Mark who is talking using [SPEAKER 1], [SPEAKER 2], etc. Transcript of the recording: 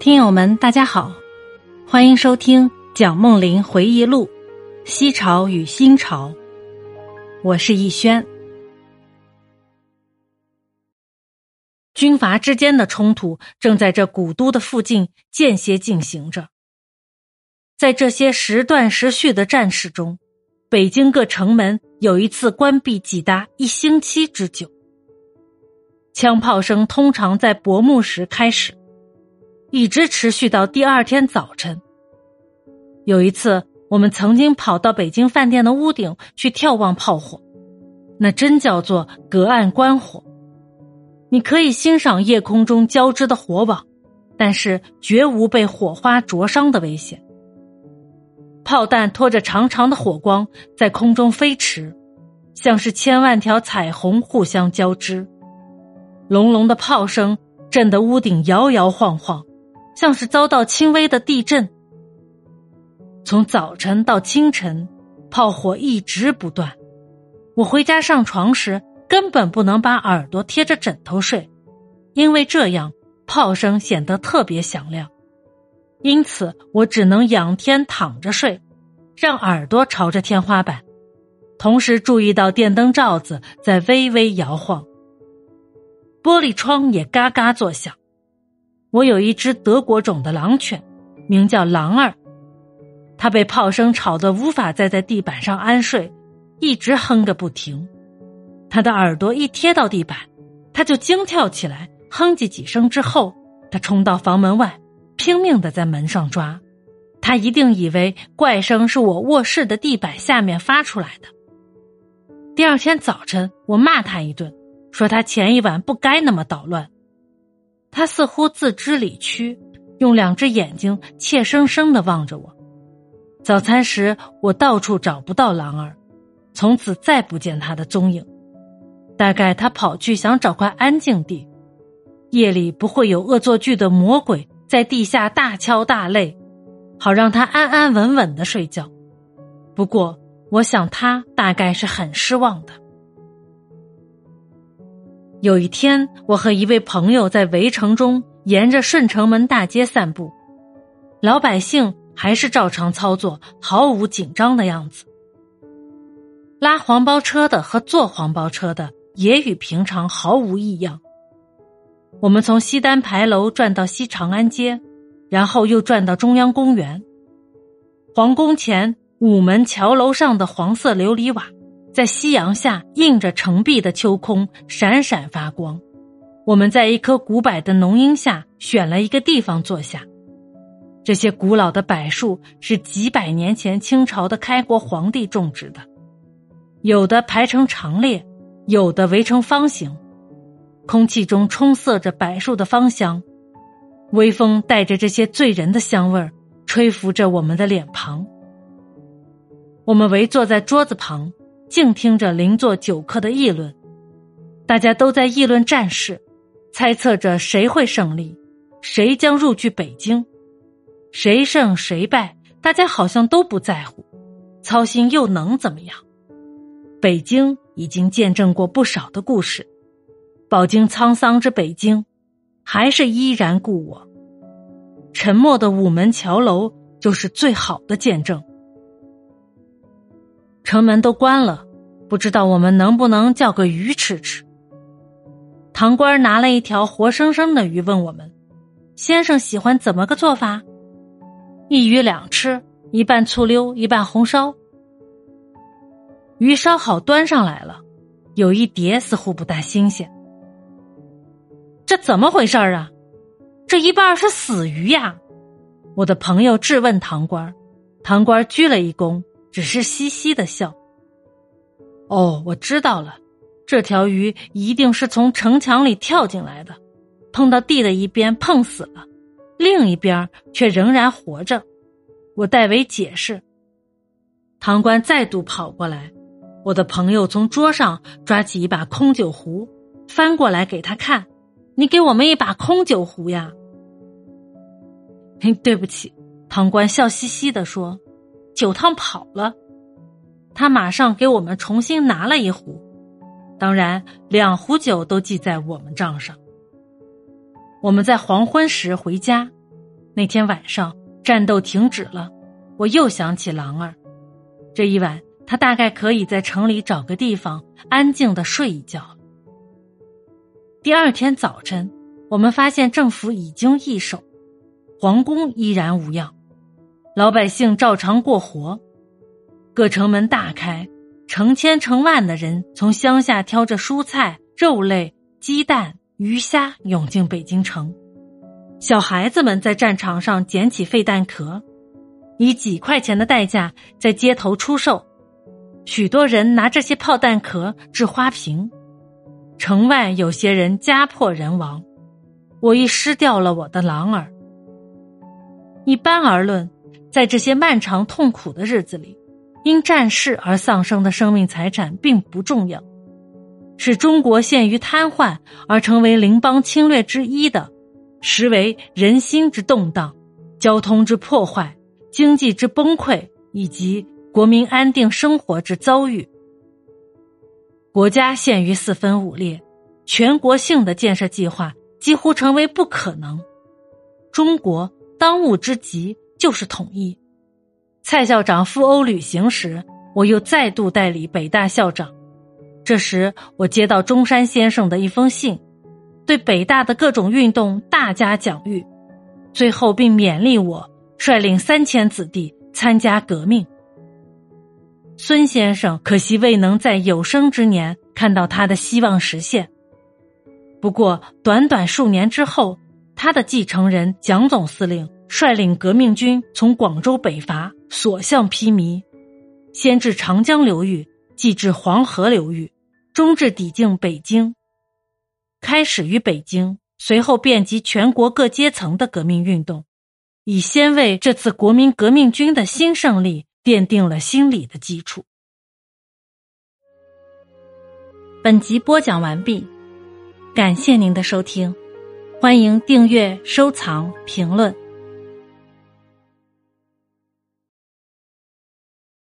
[SPEAKER 1] 听友们，大家好，欢迎收听蒋梦麟回忆录《西朝与新朝》，我是逸轩。军阀之间的冲突正在这古都的附近间歇进行着。在这些时断时续的战事中，北京各城门有一次关闭，几达一星期之久。枪炮声通常在薄暮时开始。一直持续到第二天早晨。有一次，我们曾经跑到北京饭店的屋顶去眺望炮火，那真叫做隔岸观火。你可以欣赏夜空中交织的火网，但是绝无被火花灼伤的危险。炮弹拖着长长的火光在空中飞驰，像是千万条彩虹互相交织。隆隆的炮声震得屋顶摇摇晃晃。像是遭到轻微的地震。从早晨到清晨，炮火一直不断。我回家上床时，根本不能把耳朵贴着枕头睡，因为这样炮声显得特别响亮。因此，我只能仰天躺着睡，让耳朵朝着天花板，同时注意到电灯罩子在微微摇晃，玻璃窗也嘎嘎作响。我有一只德国种的狼犬，名叫狼儿，它被炮声吵得无法再在地板上安睡，一直哼个不停。它的耳朵一贴到地板，它就惊跳起来，哼唧几声之后，它冲到房门外，拼命的在门上抓。它一定以为怪声是我卧室的地板下面发出来的。第二天早晨，我骂他一顿，说他前一晚不该那么捣乱。他似乎自知理屈，用两只眼睛怯生生的望着我。早餐时，我到处找不到狼儿，从此再不见他的踪影。大概他跑去想找块安静地，夜里不会有恶作剧的魔鬼在地下大敲大擂，好让他安安稳稳的睡觉。不过，我想他大概是很失望的。有一天，我和一位朋友在围城中沿着顺城门大街散步，老百姓还是照常操作，毫无紧张的样子。拉黄包车的和坐黄包车的也与平常毫无异样。我们从西单牌楼转到西长安街，然后又转到中央公园。皇宫前午门桥楼上的黄色琉璃瓦。在夕阳下映着澄碧的秋空，闪闪发光。我们在一棵古柏的浓荫下选了一个地方坐下。这些古老的柏树是几百年前清朝的开国皇帝种植的，有的排成长列，有的围成方形。空气中充塞着柏树的芳香，微风带着这些醉人的香味儿，吹拂着我们的脸庞。我们围坐在桌子旁。静听着邻座酒客的议论，大家都在议论战事，猜测着谁会胜利，谁将入据北京，谁胜谁败，大家好像都不在乎，操心又能怎么样？北京已经见证过不少的故事，饱经沧桑之北京，还是依然故我。沉默的午门桥楼就是最好的见证。城门都关了，不知道我们能不能叫个鱼吃吃。堂官拿了一条活生生的鱼问我们：“先生喜欢怎么个做法？”一鱼两吃，一半醋溜，一半红烧。鱼烧好端上来了，有一碟似乎不大新鲜。这怎么回事啊？这一半是死鱼呀！我的朋友质问堂官，堂官鞠了一躬。只是嘻嘻的笑。哦，我知道了，这条鱼一定是从城墙里跳进来的，碰到地的一边碰死了，另一边却仍然活着。我代为解释。唐官再度跑过来，我的朋友从桌上抓起一把空酒壶，翻过来给他看：“你给我们一把空酒壶呀？”嘿，对不起，唐官笑嘻嘻的说。酒汤跑了，他马上给我们重新拿了一壶，当然两壶酒都记在我们账上。我们在黄昏时回家，那天晚上战斗停止了，我又想起狼儿。这一晚，他大概可以在城里找个地方安静的睡一觉。第二天早晨，我们发现政府已经易手，皇宫依然无恙，老百姓照常过活，各城门大开，成千成万的人从乡下挑着蔬菜、肉类、鸡蛋、鱼虾涌进北京城，小孩子们在战场上捡起废弹壳。以几块钱的代价在街头出售，许多人拿这些炮弹壳制花瓶。城外有些人家破人亡，我亦失掉了我的狼儿。一般而论，在这些漫长痛苦的日子里，因战事而丧生的生命财产并不重要。使中国陷于瘫痪而成为邻邦侵略之一的，实为人心之动荡，交通之破坏。经济之崩溃以及国民安定生活之遭遇，国家陷于四分五裂，全国性的建设计划几乎成为不可能。中国当务之急就是统一。蔡校长赴欧旅行时，我又再度代理北大校长。这时，我接到中山先生的一封信，对北大的各种运动大加奖誉，最后并勉励我。率领三千子弟参加革命。孙先生可惜未能在有生之年看到他的希望实现。不过，短短数年之后，他的继承人蒋总司令率领革命军从广州北伐，所向披靡，先至长江流域，继至黄河流域，终至抵境北京。开始于北京，随后遍及全国各阶层的革命运动。以先为这次国民革命军的新胜利奠定了心理的基础。本集播讲完毕，感谢您的收听，欢迎订阅、收藏、评论。